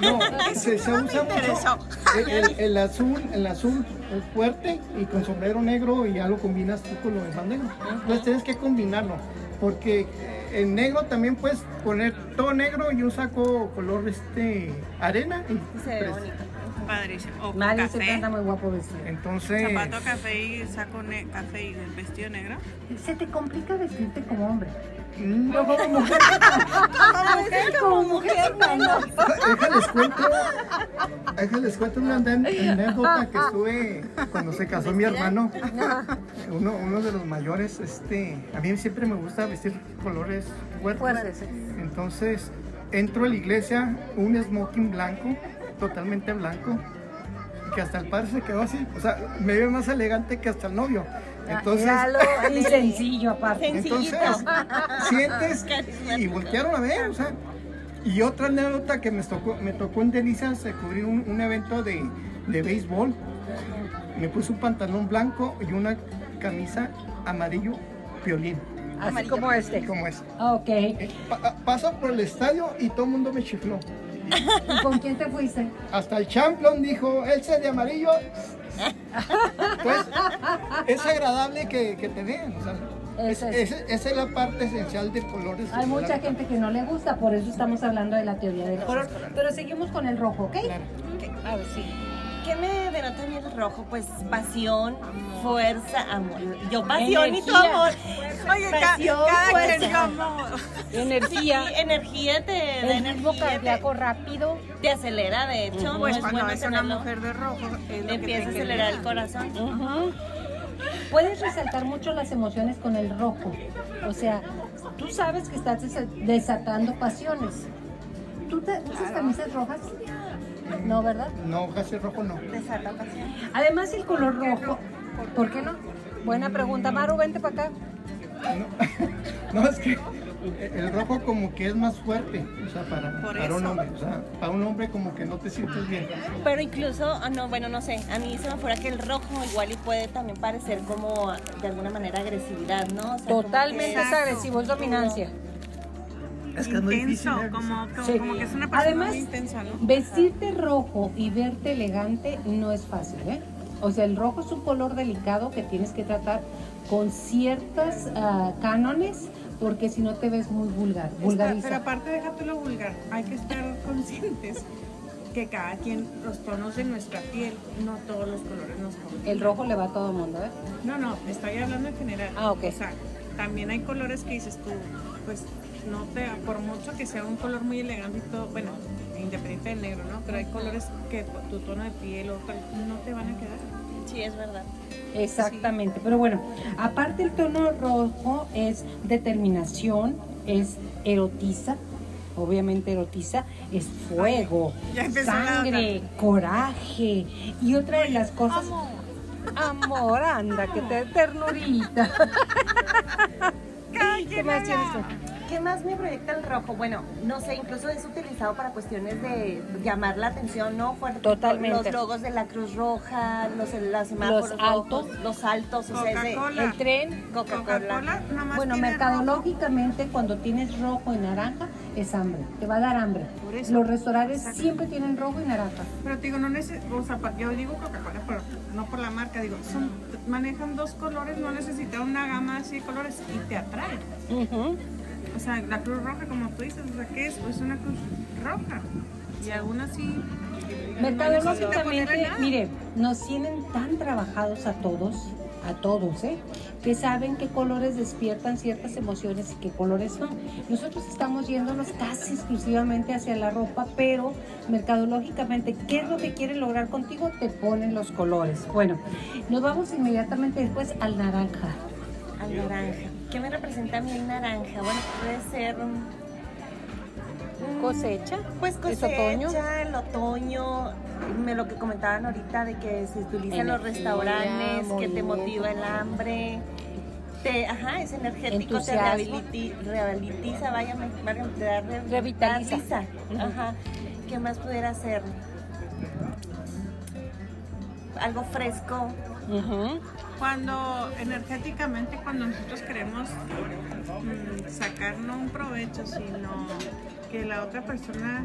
[SPEAKER 4] No, se, se usa mucho el, el- el azul, el azul el fuerte y con sombrero negro y ya lo combinas tú con lo demás negro. Entonces tienes que combinarlo, porque en negro también puedes poner todo negro y un saco color este arena y
[SPEAKER 3] Se ve
[SPEAKER 4] pres-
[SPEAKER 3] bonito.
[SPEAKER 2] Padrísimo. O
[SPEAKER 1] Mario anda muy guapo vestido.
[SPEAKER 4] Entonces,
[SPEAKER 2] Zapato café y saco ne- café y el vestido negro.
[SPEAKER 1] Se te complica vestirte como hombre.
[SPEAKER 4] mm,
[SPEAKER 1] No como mujer. como mujer, menos.
[SPEAKER 4] déjales cuento, déjales cuento una anécdota que estuve cuando se casó mi hermano. Uno, uno de los mayores, este, a mí siempre me gusta vestir colores fuertes. Entonces, entro a la iglesia, un smoking blanco, totalmente blanco, que hasta el padre se quedó así, o sea, me ve más elegante que hasta el novio. Entonces,
[SPEAKER 1] Míralo, y sencillo aparte.
[SPEAKER 3] Sencillito.
[SPEAKER 4] entonces sientes y voltearon a ver, o sea. Y otra anécdota que me tocó, me tocó en Delicias eh, cubrir un, un evento de, de béisbol. Me puse un pantalón blanco y una camisa amarillo violín,
[SPEAKER 1] Así como este.
[SPEAKER 4] como es.
[SPEAKER 1] Ok.
[SPEAKER 4] Eh, pa- paso por el estadio y todo el mundo me chifló.
[SPEAKER 1] ¿Y con quién te fuiste?
[SPEAKER 4] Hasta el champion dijo, él se de amarillo. Pues es agradable que, que te vean. o sea, es-
[SPEAKER 1] Eso es.
[SPEAKER 4] es- esa es la parte esencial de
[SPEAKER 1] Hay mucha gente que no le gusta, por eso estamos hablando de la teoría del color. Pero seguimos con el rojo, ¿ok?
[SPEAKER 4] Claro.
[SPEAKER 1] A ver, sí.
[SPEAKER 3] ¿Qué me denota a mí el rojo? Pues pasión, fuerza, amor. Yo pasión y tu amor.
[SPEAKER 2] Oye,
[SPEAKER 3] pasión,
[SPEAKER 2] cada
[SPEAKER 3] fuerza.
[SPEAKER 2] quien yo amo.
[SPEAKER 1] Energía.
[SPEAKER 3] Sí, energía te da energía, te,
[SPEAKER 1] rápido.
[SPEAKER 3] te acelera, de hecho.
[SPEAKER 2] Pues
[SPEAKER 3] es
[SPEAKER 2] cuando
[SPEAKER 3] bueno
[SPEAKER 2] ves a una mujer de rojo, es lo
[SPEAKER 3] Empieza a acelerar el corazón.
[SPEAKER 1] Puedes resaltar mucho las emociones con el rojo. O sea, tú sabes que estás desa- desatando pasiones. ¿Tú te usas camisas rojas? No, ¿verdad?
[SPEAKER 4] No, casi rojo no.
[SPEAKER 3] Desata pasión.
[SPEAKER 1] Además, el color rojo. ¿Por qué no? Buena pregunta. Maru, vente para acá.
[SPEAKER 4] No, no, es que el rojo como que es más fuerte, o sea, para, un hombre. O sea, para un hombre como que no te sientes bien.
[SPEAKER 3] Pero incluso, ah, no, bueno, no sé, a mí se me fuera que el rojo igual y puede también parecer como de alguna manera agresividad, ¿no? O sea, como
[SPEAKER 1] Totalmente es agresivo, es dominancia.
[SPEAKER 4] Es que es muy difícil.
[SPEAKER 2] Intenso,
[SPEAKER 4] ¿eh?
[SPEAKER 2] como, como,
[SPEAKER 1] Sí.
[SPEAKER 2] como que es una persona
[SPEAKER 1] Además,
[SPEAKER 2] muy intensa, ¿no?
[SPEAKER 1] vestirte rojo y verte elegante no es fácil, ¿eh? O sea, el rojo es un color delicado que tienes que tratar con ciertas ah, cánones porque si no te ves muy vulgar,
[SPEAKER 2] Está-
[SPEAKER 1] vulgariza.
[SPEAKER 2] pero aparte déjate lo vulgar, hay que estar conscientes que cada quien, los tonos de nuestra piel, no todos los colores nos convienen.
[SPEAKER 1] El rojo le va a todo el mundo, ¿eh?
[SPEAKER 2] No, no, estoy hablando en general.
[SPEAKER 1] Ah, ok.
[SPEAKER 2] O sea, también hay colores que dices tú, pues no te, por mucho que sea un color muy elegante y todo, bueno, independiente del negro, ¿no? Pero hay colores que tu tono de piel o tal, no te van a quedar.
[SPEAKER 3] Sí, es verdad.
[SPEAKER 1] Exactamente, pero bueno, aparte el tono rojo es determinación, es erotiza, obviamente erotiza, es fuego, sangre, coraje y otra de las cosas... Amor, anda, que te ternurita. ¿Qué más tienes?
[SPEAKER 3] ¿Qué más me proyecta el rojo? Bueno, no sé, incluso es utilizado para cuestiones de llamar la atención, ¿no?
[SPEAKER 1] Totalmente.
[SPEAKER 3] Los logos de la Cruz Roja, los, semáforos
[SPEAKER 1] Los
[SPEAKER 3] rojos,
[SPEAKER 1] altos.
[SPEAKER 3] los altos, o sea, es de
[SPEAKER 2] Coca-Cola.
[SPEAKER 1] El tren,
[SPEAKER 3] Coca-Cola.
[SPEAKER 2] Coca-Cola nada más
[SPEAKER 1] bueno, mercadológicamente cuando tienes rojo y naranja es hambre, te va a dar hambre.
[SPEAKER 2] Por eso.
[SPEAKER 1] Los restaurantes siempre tienen rojo y naranja.
[SPEAKER 2] Pero te digo, no neces o sea, yo digo Coca-Cola, pero no por la marca, digo, son, manejan dos colores, no necesitan una gama así de colores y te atrae. O sea, la cruz roja, como tú dices, o sea, ¿qué es? Pues una cruz roja. Y aún así. Nada.
[SPEAKER 1] mire, nos tienen tan trabajados a todos, a todos, ¿eh? Que saben qué colores despiertan ciertas emociones y qué colores no. Nosotros estamos yéndonos casi exclusivamente hacia la ropa, pero mercadológicamente, ¿qué es lo que quieren lograr contigo? Te ponen los colores. Bueno, nos vamos inmediatamente después al naranja.
[SPEAKER 3] Al naranja. ¿Qué me representa a mí el naranja? Bueno, puede ser.
[SPEAKER 1] Cosecha.
[SPEAKER 3] Pues
[SPEAKER 1] ¿Es
[SPEAKER 3] cosecha,
[SPEAKER 1] otoño?
[SPEAKER 3] el otoño, me lo que comentaban ahorita de que se utiliza en los restaurantes, que te motiva el hambre. Te, ajá, es energético, te rehabiliti- rehabilitiza, vaya, te da re-
[SPEAKER 1] Revitaliza. Ujú.
[SPEAKER 3] Ajá. ¿Qué más pudiera hacer? Algo fresco.
[SPEAKER 2] Cuando energéticamente, cuando nosotros queremos mm, sacar no un provecho, sino que la otra persona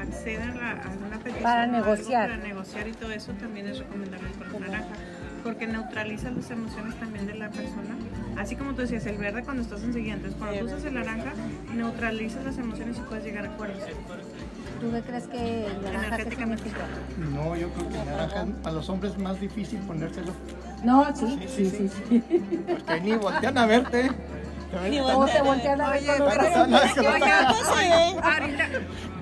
[SPEAKER 2] acceda a, la- a una petición.
[SPEAKER 1] Para negociar.
[SPEAKER 2] Para negociar y todo eso también es recomendable el color naranja, porque neutraliza las emociones también de la persona. Así como tú decías, el verde cuando estás enseguida, entonces cuando tú usas el naranja, neutralizas las emociones y puedes llegar a acuerdos.
[SPEAKER 1] ¿Tú qué crees que naranja qué significa?
[SPEAKER 4] No, yo creo que naranja a los hombres es más difícil ponérselo.
[SPEAKER 1] No, sí, sí, sí. sí,
[SPEAKER 4] Porque ni voltean a verte.
[SPEAKER 3] Ni
[SPEAKER 1] ¿Cómo te voltean a ver con los
[SPEAKER 4] Pero no, es que no está-
[SPEAKER 2] Ahorita,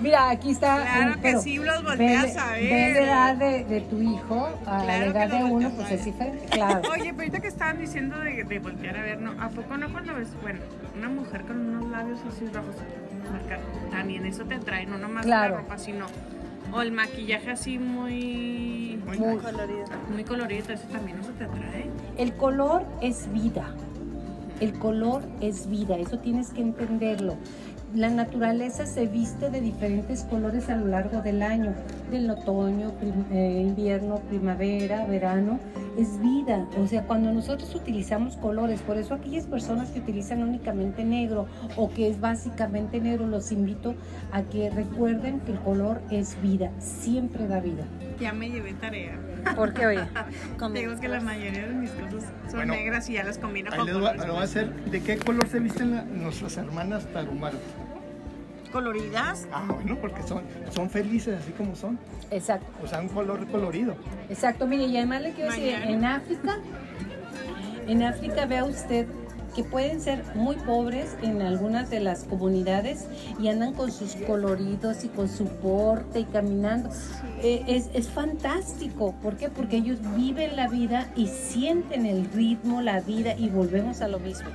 [SPEAKER 1] Mira, aquí está.
[SPEAKER 2] Claro que sí, los
[SPEAKER 1] ve-
[SPEAKER 2] volteas a ver.
[SPEAKER 1] Ve la edad de, de tu hijo a
[SPEAKER 2] Claro
[SPEAKER 1] la edad de uno, pues es diferente, claro.
[SPEAKER 2] Oye, pero ahorita que estaban diciendo de, de voltear a ver, ¿no? ¿A poco no cuando ves, bueno, una mujer con unos labios así rojos, marcar, también eso te atrae, no nomás
[SPEAKER 1] Claro.
[SPEAKER 2] la ropa, sino, o el maquillaje así muy,
[SPEAKER 4] Muy
[SPEAKER 1] Muy-
[SPEAKER 3] colorido.
[SPEAKER 2] muy colorido, eso también eso te atrae.
[SPEAKER 1] El color es vida. El color es vida, eso tienes que entenderlo. La naturaleza se viste de diferentes colores a lo largo del año, del otoño, prim- eh, invierno, primavera, verano, es vida. O sea, cuando nosotros utilizamos colores, por eso aquellas personas que utilizan únicamente negro o que es básicamente negro, los invito a que recuerden que el color es vida, siempre da vida.
[SPEAKER 2] Ya me llevé tarea.
[SPEAKER 3] ¿Por qué, oye?
[SPEAKER 2] Digo que la mayoría de mis cosas son
[SPEAKER 4] Bueno,
[SPEAKER 2] negras y ya las combino con colores.
[SPEAKER 4] lo voy a hacer. ¿De qué color se visten la- nuestras hermanas tarumaras?
[SPEAKER 3] ¿Coloridas?
[SPEAKER 4] Ah, bueno, porque son, son felices así como son.
[SPEAKER 1] Exacto.
[SPEAKER 4] O sea, un color colorido.
[SPEAKER 1] Exacto, mire, y además le quiero decir, en África, en África vea usted que pueden ser muy pobres en algunas de las comunidades y andan con sus coloridos y con su porte y caminando. Eh, es, es fantástico, ¿por qué? Porque ellos viven la vida y sienten el ritmo, la vida y volvemos a lo mismo.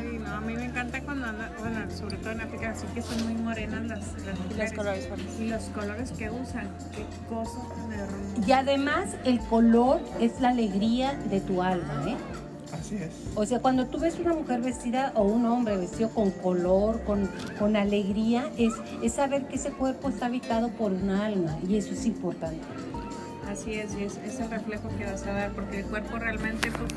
[SPEAKER 2] Ay, no, a mí me encanta cuando andan, bueno, sobre todo en África, así que son muy morenas las, las mujeres.
[SPEAKER 3] colores fuertes.
[SPEAKER 2] Y los colores que usan, qué cosa tan.
[SPEAKER 1] Y además el color es la alegría de tu alma, ¿eh?
[SPEAKER 4] Así es.
[SPEAKER 1] O sea, cuando tú ves una mujer vestida o un hombre vestido con color, con, con alegría, es, es saber que ese cuerpo está habitado por un alma y eso es importante.
[SPEAKER 2] Así es, y es, es el reflejo que vas a dar, porque el cuerpo realmente pues,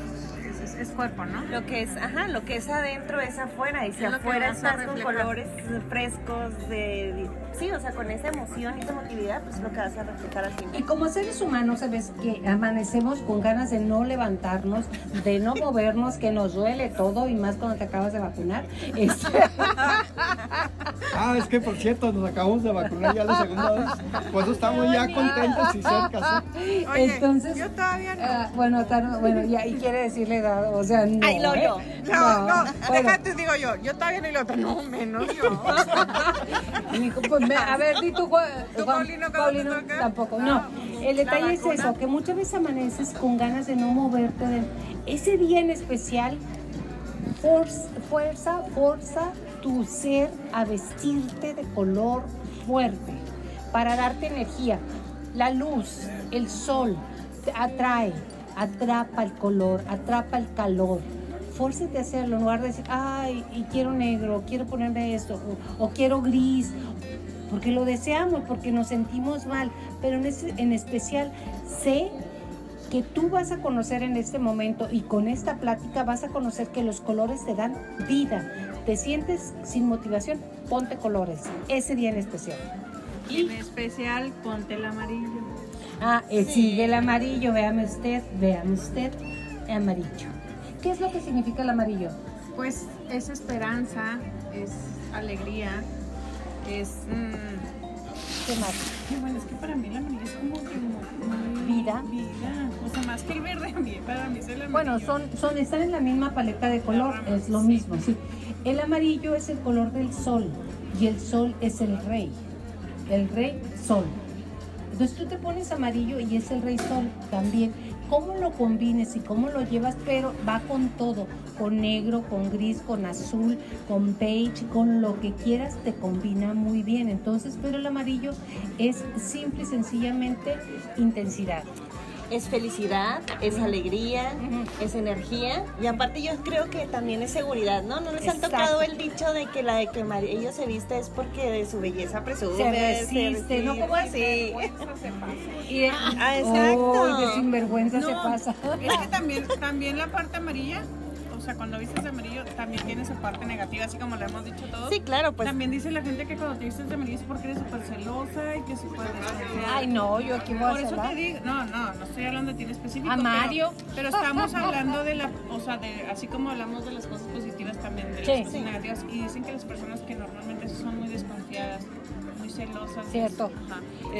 [SPEAKER 2] es, cuerpo, ¿no?
[SPEAKER 3] Lo que es, ajá, lo que es adentro es afuera y si
[SPEAKER 2] Es
[SPEAKER 3] afuera estás con colores frescos de, sí, o sea, con esa emoción y esa emotividad, pues es lo que vas a reflejar así.
[SPEAKER 1] Y como seres humanos, sabes que amanecemos con ganas de no levantarnos, de no movernos, que nos duele todo y más cuando te acabas de vacunar. Este,
[SPEAKER 4] Ah, es que por cierto, nos acabamos de vacunar ya la segunda vez. Por eso estamos ya contentos y cerca. ¿sí?
[SPEAKER 2] Oye,
[SPEAKER 1] Entonces,
[SPEAKER 2] yo todavía no.
[SPEAKER 1] ah, bueno, bueno, ya, y quiere decirle edad, o sea, no.
[SPEAKER 3] Ay, lo
[SPEAKER 1] ¿eh?
[SPEAKER 3] yo.
[SPEAKER 2] no, no,
[SPEAKER 1] bueno.
[SPEAKER 2] déjate, digo yo, yo todavía no y la otra, no, menos yo.
[SPEAKER 1] Hijo, pues, me- a ver, di tú, Juan,
[SPEAKER 2] ¿Tú, Paulino,
[SPEAKER 1] Paulino, tampoco.
[SPEAKER 2] No.
[SPEAKER 1] No, el detalle
[SPEAKER 2] ¿La
[SPEAKER 1] es eso, que muchas veces amaneces con ganas de no moverte. de- ese día en especial, fuerza, fuerza, fuerza tu ser a vestirte de color fuerte para darte energía. La luz, el sol, te atrae, atrapa el color, atrapa el calor. Fórcete a hacerlo en lugar de decir, ay, y quiero negro, quiero ponerme esto, o, quiero gris, porque lo deseamos, porque nos sentimos mal, pero en, en especial sé que tú vas a conocer en este momento y con esta plática vas a conocer que los colores te dan vida. Te sientes sin motivación, ponte colores, ese día en especial.
[SPEAKER 2] Y en especial, ponte el amarillo.
[SPEAKER 1] Ah, eh, sigue el amarillo, véame usted, véame usted, amarillo. ¿Qué es lo que significa el amarillo?
[SPEAKER 2] Pues es esperanza, es alegría, es... mm,
[SPEAKER 1] ¿Qué más?
[SPEAKER 2] y bueno, es que para mí el amarillo es como que muy...
[SPEAKER 1] Vida.
[SPEAKER 2] Vida. O sea, más que el verde, a mí, para mí es el amarillo.
[SPEAKER 1] Bueno, son, son, están en la misma paleta de color, es lo mismo, sí. El amarillo es el color del sol y el sol es el rey, el rey sol. Entonces tú te pones amarillo y es el rey sol también. Cómo lo combines y cómo lo llevas, pero va con todo, con negro, con gris, con azul, con beige, con lo que quieras, te combina muy bien. Entonces, pero el amarillo es simple y sencillamente intensidad.
[SPEAKER 3] Es felicidad, es alegría, es energía y aparte yo creo que también es seguridad, ¿no? No nos han tocado el dicho de que la de que amarillo se viste es porque de su belleza presume.
[SPEAKER 1] Se resiste, ¿no? ¿Cómo
[SPEAKER 3] así?
[SPEAKER 1] Y de-
[SPEAKER 3] Ah, exacto.
[SPEAKER 1] ¡Ay, de sinvergüenza se
[SPEAKER 2] No,
[SPEAKER 1] pasa!
[SPEAKER 2] Es que también, también la parte amarilla, sea, cuando vistes de amarillo, también tiene su parte negativa, así como lo hemos dicho todos.
[SPEAKER 3] Sí, claro, pues
[SPEAKER 2] También dice la gente que cuando te vistes de amarillo es porque eres súper celosa y que súper.
[SPEAKER 1] Ay, no, yo aquí voy
[SPEAKER 2] Por
[SPEAKER 1] a
[SPEAKER 2] eso
[SPEAKER 1] celar.
[SPEAKER 2] te digo, no, no, no estoy hablando de ti en específico.
[SPEAKER 1] A Mario.
[SPEAKER 2] Pero, estamos hablando de la, o sea, de, así como hablamos de las cosas positivas también, de las
[SPEAKER 1] Sí.
[SPEAKER 2] cosas negativas. Y dicen que las personas que normalmente son muy desconfiadas, celosas.
[SPEAKER 1] Cierto.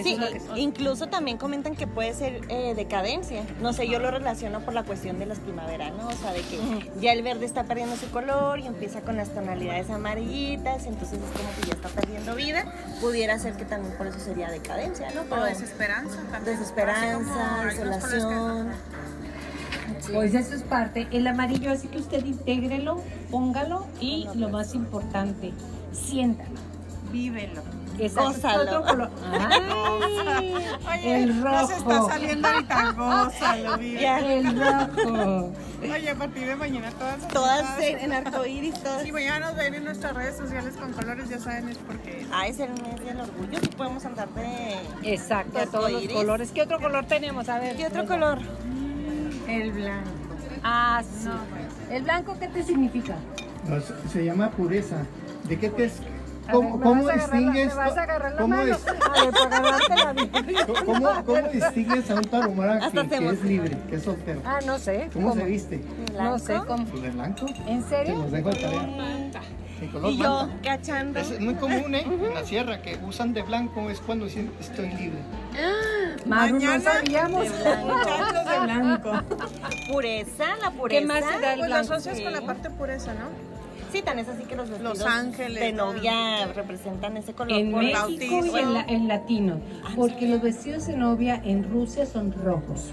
[SPEAKER 3] Sí,
[SPEAKER 1] que-
[SPEAKER 3] incluso también comentan que puede ser eh, decadencia. No sé, yo lo relaciono por la cuestión de las primaveras, ¿no? O sea, de que ya el verde está perdiendo su color y empieza con las tonalidades amarillitas, entonces es como que ya está perdiendo vida. Pudiera ser que también por eso sería decadencia, ¿no?
[SPEAKER 2] O
[SPEAKER 3] Pero
[SPEAKER 2] desesperanza también.
[SPEAKER 3] desesperanza, desolación.
[SPEAKER 1] Pues eso es parte. El amarillo, así que usted intégrelo, póngalo y lo más importante, siéntalo.
[SPEAKER 2] Vívelo.
[SPEAKER 3] Gózalo.
[SPEAKER 1] otro color. Ay,
[SPEAKER 2] Oye,
[SPEAKER 1] el
[SPEAKER 2] nos está
[SPEAKER 1] rojo.
[SPEAKER 2] saliendo ahorita, gózalo, vive.
[SPEAKER 3] Ya.
[SPEAKER 1] El rojo.
[SPEAKER 2] Oye, a partir de mañana todas
[SPEAKER 3] Todas en, en arcoíris, todas.
[SPEAKER 2] Si mañana nos ven en nuestras redes sociales con colores, ya saben es porque
[SPEAKER 3] Ah, es el mes del orgullo, sí podemos andar de...
[SPEAKER 1] Exacto, a todos los colores. ¿Qué otro color tenemos? A ver.
[SPEAKER 3] ¿Qué otro color?
[SPEAKER 2] el blanco.
[SPEAKER 1] Ah, sí. ¿El blanco qué te significa?
[SPEAKER 4] No, se- llama pureza. ¿De qué te ¿Cómo,
[SPEAKER 1] ver, ¿me
[SPEAKER 4] cómo distingues?
[SPEAKER 1] ¿Me vas a agarrar la
[SPEAKER 4] cómo. ¿Cómo, cómo distingues a un tarahumara
[SPEAKER 3] Hasta
[SPEAKER 4] que, que es libre, que es soltero?
[SPEAKER 1] Ah, no sé.
[SPEAKER 4] ¿Cómo se viste?
[SPEAKER 1] No sé cómo.
[SPEAKER 4] Pues de blanco.
[SPEAKER 1] ¿En serio?
[SPEAKER 4] los dejo de tarea.
[SPEAKER 3] Y yo
[SPEAKER 4] manta.
[SPEAKER 3] cachando.
[SPEAKER 4] Es muy común, ¿eh? En la sierra que usan de blanco es cuando dicen estoy libre.
[SPEAKER 1] No
[SPEAKER 2] Mañana
[SPEAKER 1] sabíamos.
[SPEAKER 3] de blanco.
[SPEAKER 2] De blanco.
[SPEAKER 3] Pureza, la pureza.
[SPEAKER 1] más te da el
[SPEAKER 2] Pues lo
[SPEAKER 1] blanco?
[SPEAKER 2] asocias
[SPEAKER 3] Sí.
[SPEAKER 2] con la parte pureza, ¿no?
[SPEAKER 3] Es así que los vestidos
[SPEAKER 2] ángeles,
[SPEAKER 3] de
[SPEAKER 2] ¿no?
[SPEAKER 3] novia representan ese color.
[SPEAKER 1] En
[SPEAKER 3] por
[SPEAKER 1] México y en, la- en latino. Porque los vestidos de novia en Rusia son rojos.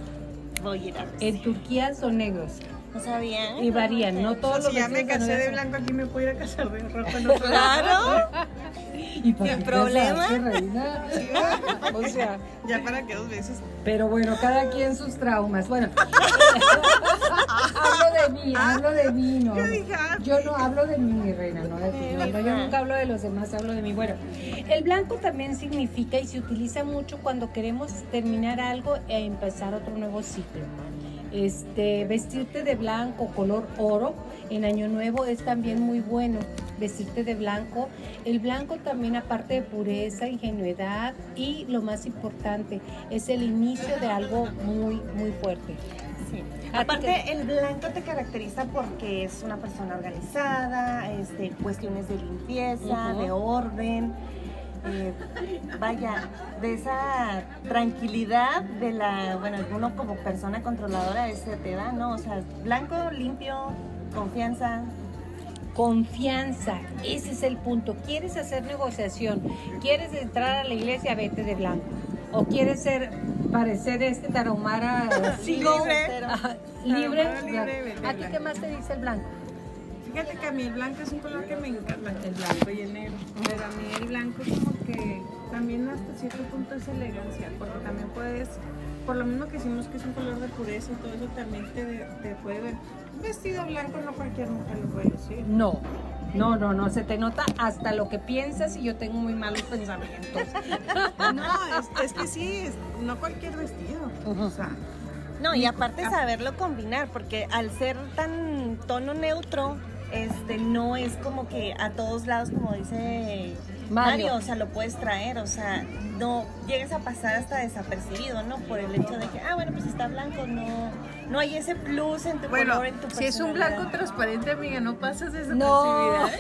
[SPEAKER 3] Voy a ir a ver.
[SPEAKER 1] En Turquía son negros.
[SPEAKER 3] No sabía.
[SPEAKER 1] Y varían, no todos los
[SPEAKER 2] si ya me casé de blanco, aquí me puedo ir a casar de rojo en otro
[SPEAKER 3] Claro.
[SPEAKER 1] ¿Y por
[SPEAKER 3] ¿Qué problema?
[SPEAKER 1] reina? O sea,
[SPEAKER 2] Ya para que dos veces.
[SPEAKER 1] pero bueno, cada quien sus traumas. Bueno, hablo de mí, hablo de mí, no.
[SPEAKER 2] Yo ah,
[SPEAKER 1] Yo no hablo de mí, mi reina, no de ti. No, no, yo nunca hablo de los demás, hablo de mí. Bueno, el blanco también significa y se utiliza mucho cuando queremos terminar algo e empezar otro nuevo ciclo. Este, vestirte de blanco, color oro, en Año Nuevo es también muy bueno. Vestirte de blanco. El blanco también, aparte de pureza, ingenuidad y lo más importante, es el inicio de algo muy, muy fuerte.
[SPEAKER 3] Sí.
[SPEAKER 1] ¿A ti
[SPEAKER 3] Aparte, el blanco te caracteriza porque es una persona organizada, este, cuestiones de limpieza, de orden. Eh, vaya, de esa tranquilidad de la, bueno, uno como persona controladora ese te da, ¿no? O sea, blanco, limpio, confianza.
[SPEAKER 1] Confianza, ese es el punto. ¿Quieres hacer negociación? ¿Quieres entrar a la iglesia? Vete de blanco. ¿O quieres ser, parecer este tarahumara así,
[SPEAKER 2] Libre.
[SPEAKER 1] ajá, libre?
[SPEAKER 2] Libre,
[SPEAKER 1] ¿A ti qué más te dice el blanco?
[SPEAKER 2] Fíjate que a mí el blanco es un color que me encanta, el blanco y el negro. Pero a mí el blanco como que también hasta cierto punto es elegancia, porque también puedes, por lo mismo que decimos que es un color de pureza y todo eso, también te, te puede ver. Un vestido blanco no cualquier mujer lo puede lucir.
[SPEAKER 1] No. No, no, no, se te nota hasta lo que piensas y yo tengo muy malos pensamientos.
[SPEAKER 2] No, es, es que sí, es- no cualquier vestido. O sea,
[SPEAKER 3] No, y aparte saberlo combinar, porque al ser tan tono neutro, este, no es como que a todos lados, como dice
[SPEAKER 1] Mario.
[SPEAKER 3] Mario, o sea, lo puedes traer, o sea, no llegues a pasar hasta desapercibido, ¿no? Por el hecho de que, ah, bueno, pues está blanco, no, no hay ese plus en tu
[SPEAKER 2] bueno,
[SPEAKER 3] color, en tu
[SPEAKER 2] si es un blanco transparente, amiga, no pasas esa
[SPEAKER 1] No.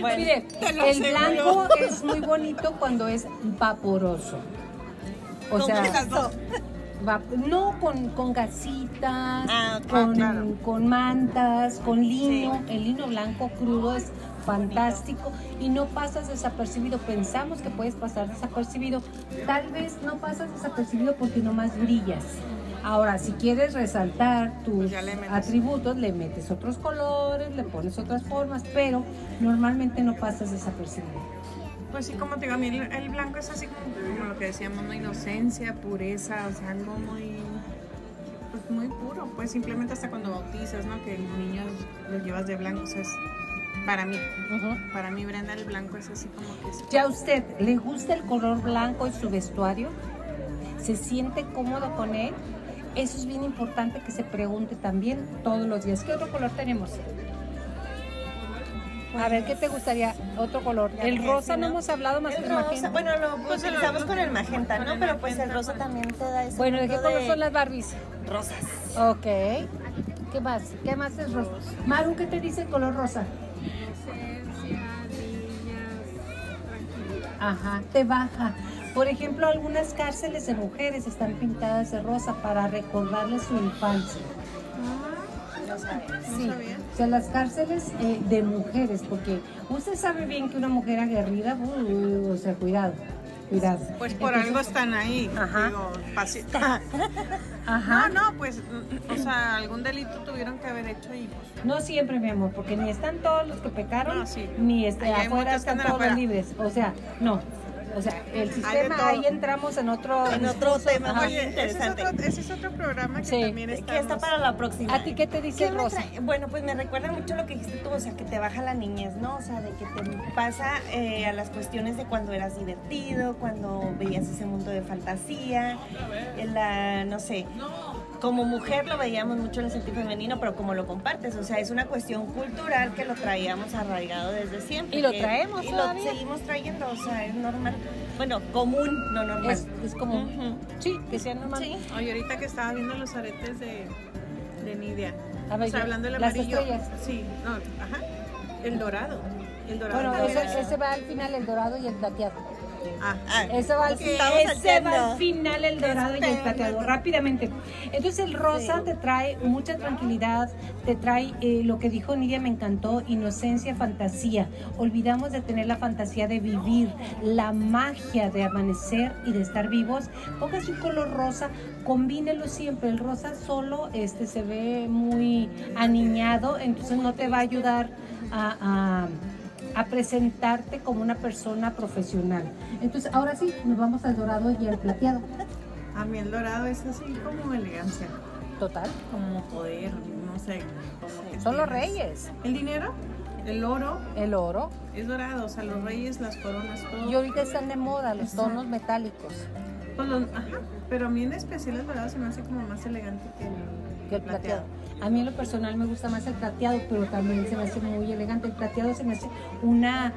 [SPEAKER 3] Bueno,
[SPEAKER 1] Mire,
[SPEAKER 2] te lo
[SPEAKER 1] el
[SPEAKER 2] aseguro.
[SPEAKER 1] blanco es muy bonito cuando es vaporoso. O
[SPEAKER 2] ¿Cómo
[SPEAKER 1] sea,
[SPEAKER 2] las dos?
[SPEAKER 1] Va- no con, con gasitas,
[SPEAKER 3] Ah,
[SPEAKER 1] con,
[SPEAKER 2] claro.
[SPEAKER 1] con mantas, con lino. El lino blanco crudo es fantástico y no pasas desapercibido. Pensamos que puedes pasar desapercibido. Tal vez no pasas desapercibido porque nomás brillas. Ahora, si quieres resaltar tus
[SPEAKER 2] le
[SPEAKER 1] atributos, le metes otros colores, le pones otras formas, pero normalmente no pasas desapercibido.
[SPEAKER 2] Pues sí, como te digo, a mí el, blanco es así como, como lo que decíamos, ¿no? inocencia, pureza, o sea, algo muy, pues muy puro. Pues simplemente hasta cuando bautizas, ¿no? Que los niños los llevas de blanco, o sea, es, para mí, para mí Brenda el blanco es así como que es...
[SPEAKER 1] ¿Ya a usted le gusta el color blanco en su vestuario? ¿Se siente cómodo con él? Eso es bien importante que se pregunte también todos los días. ¿Qué otro color tenemos? A ver, ¿qué te gustaría? Otro color.
[SPEAKER 3] Ya
[SPEAKER 1] El rosa
[SPEAKER 3] sí,
[SPEAKER 1] no
[SPEAKER 3] ¿no?
[SPEAKER 1] hemos hablado más
[SPEAKER 3] el
[SPEAKER 1] que
[SPEAKER 3] rosa,
[SPEAKER 1] magenta.
[SPEAKER 3] bueno, lo
[SPEAKER 2] Pues el-
[SPEAKER 3] utilizamos con el magenta, ¿no?
[SPEAKER 2] el
[SPEAKER 3] Pero pues el rosa
[SPEAKER 2] con-
[SPEAKER 3] también te da ese
[SPEAKER 1] Bueno, ¿de qué color son las Barbies?
[SPEAKER 3] rosas?
[SPEAKER 1] Ok. ¿Qué más? ¿Qué más es rosa? Maru, ¿qué te dice el color rosa? Ajá, te baja. Por ejemplo, algunas cárceles de mujeres están pintadas de rosa para recordarles su infancia.
[SPEAKER 3] No sabemos.
[SPEAKER 1] Sí,
[SPEAKER 2] sabía.
[SPEAKER 1] o sea, las cárceles eh, de mujeres, porque usted sabe bien que una mujer aguerrida, uh, o sea, cuidado, cuidado.
[SPEAKER 2] Pues por
[SPEAKER 1] Entonces,
[SPEAKER 2] algo están ahí.
[SPEAKER 1] Ajá.
[SPEAKER 2] Digo,
[SPEAKER 1] Ajá.
[SPEAKER 2] No, no, pues, mm, o sea, algún delito tuvieron que haber hecho y pues.
[SPEAKER 1] No siempre, mi amor, porque ni están todos los que pecaron,
[SPEAKER 2] No, sí.
[SPEAKER 1] ni este,
[SPEAKER 2] hay
[SPEAKER 1] afuera están todos
[SPEAKER 2] afuera.
[SPEAKER 1] libres. O sea, no. O sea, el sistema, ahí entramos en otro...
[SPEAKER 3] En otro tema
[SPEAKER 1] Ajá.
[SPEAKER 3] muy
[SPEAKER 2] Oye, ese es,
[SPEAKER 3] interesante.
[SPEAKER 2] otro, ese es otro programa que
[SPEAKER 1] Sí.
[SPEAKER 2] también
[SPEAKER 3] Que
[SPEAKER 2] estamos...
[SPEAKER 3] está para la próxima.
[SPEAKER 1] ¿A ti qué te dice
[SPEAKER 3] ¿Qué me
[SPEAKER 1] Rosa?
[SPEAKER 3] Bueno, pues me recuerda mucho lo que dijiste tú, o sea, que te baja la niñez, ¿no? O sea, de que te pasa eh, a las cuestiones de cuando eras divertido, cuando veías ese mundo de fantasía, en la, no sé, como mujer lo veíamos mucho en el sentido femenino, pero como lo compartes, o sea, es una cuestión cultural que lo traíamos arraigado desde siempre.
[SPEAKER 1] Y lo traemos
[SPEAKER 3] Y
[SPEAKER 1] todavía.
[SPEAKER 3] lo seguimos trayendo, o sea, es normal. Bueno, común, no normal.
[SPEAKER 1] Es, es como...
[SPEAKER 3] Ujú.
[SPEAKER 1] Sí, que sea normal.
[SPEAKER 3] Sí.
[SPEAKER 2] Oye, ahorita que estaba viendo los aretes de, de Nidia.
[SPEAKER 1] A ver,
[SPEAKER 2] o sea, hablando del
[SPEAKER 1] las
[SPEAKER 2] amarillo.
[SPEAKER 1] estrellas.
[SPEAKER 2] Sí, no, ajá. El dorado. El dorado.
[SPEAKER 1] Bueno, ese,
[SPEAKER 2] es-
[SPEAKER 1] ese va al final el dorado y el plateado.
[SPEAKER 2] Ah,
[SPEAKER 3] Ah,
[SPEAKER 1] Ese va al, ese va al final el dorado y el plateado, rápidamente. Entonces el rosa
[SPEAKER 3] Sí.
[SPEAKER 1] te trae mucha tranquilidad, te trae eh, lo que dijo Nidia, me encantó, inocencia, fantasía. Olvidamos de tener la fantasía de vivir, la magia de amanecer y de estar vivos. Póngase un color rosa, combínelo siempre. El rosa solo este, se ve muy aniñado, entonces no te va a ayudar a- a a presentarte como una persona profesional. Entonces, ahora sí, nos vamos al dorado y al plateado.
[SPEAKER 2] a mí el dorado es así como elegancia,
[SPEAKER 1] Total.
[SPEAKER 2] como poder, no sé. como que
[SPEAKER 1] Son los reyes.
[SPEAKER 2] El dinero, el oro,
[SPEAKER 1] El oro.
[SPEAKER 2] es dorado, o sea, los reyes, las coronas, todo.
[SPEAKER 1] Y ahorita están de moda los tonos metálicos.
[SPEAKER 2] Pues los- ajá, pero a mí en especial el dorado se me hace como más elegante que el,
[SPEAKER 1] que el plateado. A mí en lo personal me gusta más el plateado, pero también se me hace muy elegante. El plateado se me hace una,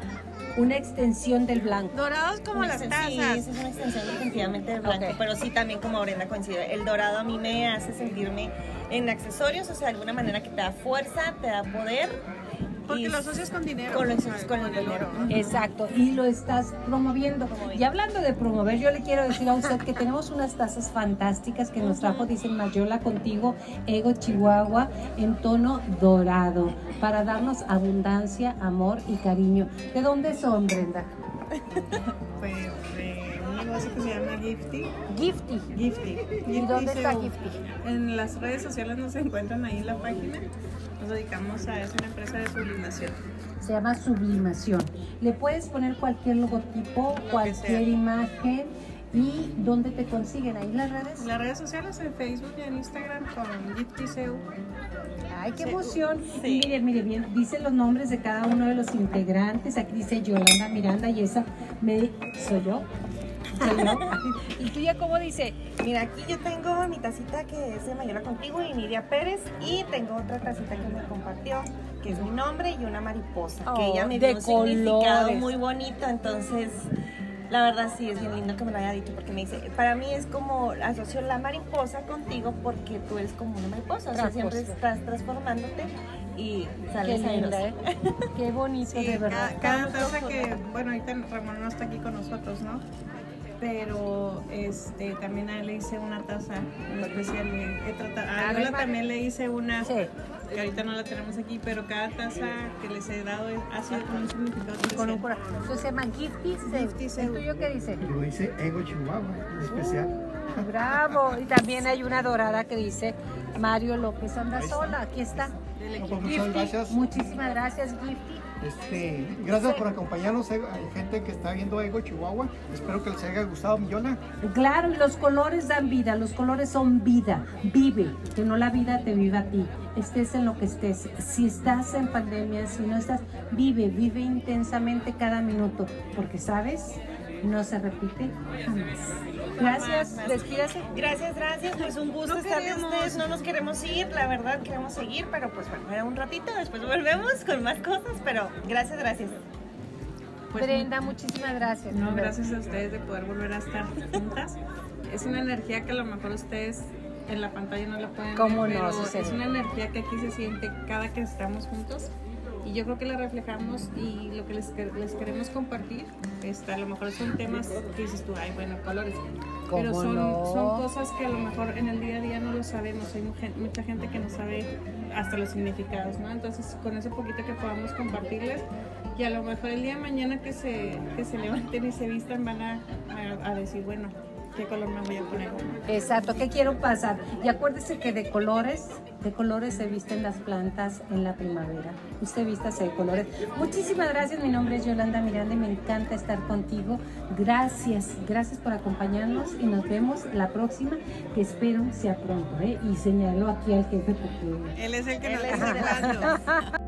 [SPEAKER 1] una extensión del blanco.
[SPEAKER 2] Dorados como las
[SPEAKER 3] Sí,
[SPEAKER 2] tazas.
[SPEAKER 3] esa es una extensión definitivamente del blanco, pero sí también como Brenda coincide. El dorado a mí me hace sentirme en accesorios, o sea, de alguna manera que te da fuerza, te da poder.
[SPEAKER 2] Porque
[SPEAKER 3] y
[SPEAKER 2] lo asocias con dinero.
[SPEAKER 3] Con lo asocias con el dinero.
[SPEAKER 2] oro.
[SPEAKER 1] Exacto, y lo estás promoviendo. Y hablando de promover, yo le quiero decir a usted que tenemos unas tazas fantásticas que nos trajo, dicen Mayola contigo, Ego Chihuahua, en tono dorado, para darnos abundancia, amor y cariño. ¿De dónde son, Brenda?
[SPEAKER 2] Negocio que se llama Gifty.
[SPEAKER 1] Gifty.
[SPEAKER 2] Gifty.
[SPEAKER 1] ¿Y dónde está. Gifty?
[SPEAKER 2] En las redes sociales nos encuentran ahí en la página. Nos dedicamos a, es una empresa de sublimación.
[SPEAKER 1] Se llama Sublimación. Le puedes poner cualquier logotipo, cualquier imagen y dónde te consiguen ahí en las redes.
[SPEAKER 2] Las redes sociales, en Facebook y en Instagram con Gifty CU.
[SPEAKER 1] Ay, qué emoción.
[SPEAKER 3] Sí.
[SPEAKER 1] Y mire, mire bien, dice los nombres de cada uno de los integrantes. Aquí dice Yolanda Miranda y esa me soy yo. Yo. ¿Y tú ya cómo dice?
[SPEAKER 3] Mira, aquí yo tengo mi tacita que es de Mayola Contigo y Nidia Pérez y tengo otra tacita que me compartió, que es mi nombre y una mariposa,
[SPEAKER 1] Oh,
[SPEAKER 3] que ella me
[SPEAKER 1] de
[SPEAKER 3] dio un significado muy bonito, entonces la verdad sí es bien lindo que me lo haya dicho porque me dice, para mí es como asocio la mariposa contigo porque tú eres como una mariposa, o sea, siempre estás transformándote y
[SPEAKER 1] Qué
[SPEAKER 3] sales
[SPEAKER 1] linda,
[SPEAKER 3] airosa.
[SPEAKER 1] ¿eh? Qué bonito,
[SPEAKER 2] Sí,
[SPEAKER 1] de verdad.
[SPEAKER 2] cada, cada taza que, bueno, ahorita Ramón no está aquí con nosotros, ¿no? Pero este, también a él le hice una taza en especial. He tratado,
[SPEAKER 1] A
[SPEAKER 2] Lola también le hice una,
[SPEAKER 1] Sí.
[SPEAKER 2] que ahorita no la tenemos aquí, pero cada taza que les he dado es- ha sido con un significado
[SPEAKER 1] Con un
[SPEAKER 2] especial.
[SPEAKER 1] corazón. Entonces se llama Gifty.
[SPEAKER 2] Gifty
[SPEAKER 1] ¿El tuyo qué dice?
[SPEAKER 4] Lo dice Ego Chihuahua, en especial.
[SPEAKER 1] Bravo. Y también hay una dorada que dice Mario López Andazola. Aquí está.
[SPEAKER 4] Pues,
[SPEAKER 1] Gifty. Muchísimas gracias, Gifty.
[SPEAKER 4] Este, gracias por acompañarnos, eh, hay gente que está viendo Ego Chihuahua. Espero que les haya gustado mi Yola.
[SPEAKER 1] Claro, los colores dan vida, los colores son vida, vive, que no la vida te viva a ti, estés en lo que estés, si estás en pandemia, si no estás, vive, vive intensamente cada minuto, porque sabes, no se repite jamás. Gracias, despídase.
[SPEAKER 3] Gracias, gracias. Pues un gusto
[SPEAKER 2] No
[SPEAKER 3] estar de
[SPEAKER 2] queremos.
[SPEAKER 3] ustedes. No nos queremos ir, la verdad, queremos seguir, pero pues bueno, era un ratito, después volvemos con más cosas, pero gracias, gracias.
[SPEAKER 2] Pues,
[SPEAKER 1] Brenda, muchísimas gracias.
[SPEAKER 2] No, gracias a ustedes de poder volver a estar juntas. Es una energía que a lo mejor ustedes en la pantalla no la pueden
[SPEAKER 1] ¿Cómo
[SPEAKER 2] ver,
[SPEAKER 1] no?
[SPEAKER 2] pero es una energía que aquí se siente cada que estamos juntos y yo creo que la reflejamos y lo que les, les queremos compartir Este, a lo mejor son temas que dices tú, ay, bueno, colores. Pero
[SPEAKER 1] ¿Cómo
[SPEAKER 2] son,
[SPEAKER 1] no?
[SPEAKER 2] son cosas que a lo mejor en el día a día no lo sabemos. Hay mucha, mucha gente que no sabe hasta los significados, ¿no? Entonces, con ese poquito que podamos compartirles, y a lo mejor el día de mañana que se, que se levanten y se vistan, van a, a- a decir, bueno, ¿qué color me voy a poner?
[SPEAKER 1] Exacto, ¿qué quiero pasar? Y acuérdese que de colores, de colores se visten las plantas en la primavera. Usted vístase de colores. Muchísimas gracias, mi nombre es Yolanda Miranda y me encanta estar contigo. Gracias, gracias por acompañarnos y nos vemos la próxima, que espero sea pronto. ¿eh? Y señalo aquí al jefe porque...
[SPEAKER 2] Él es el que nos
[SPEAKER 3] es
[SPEAKER 2] está.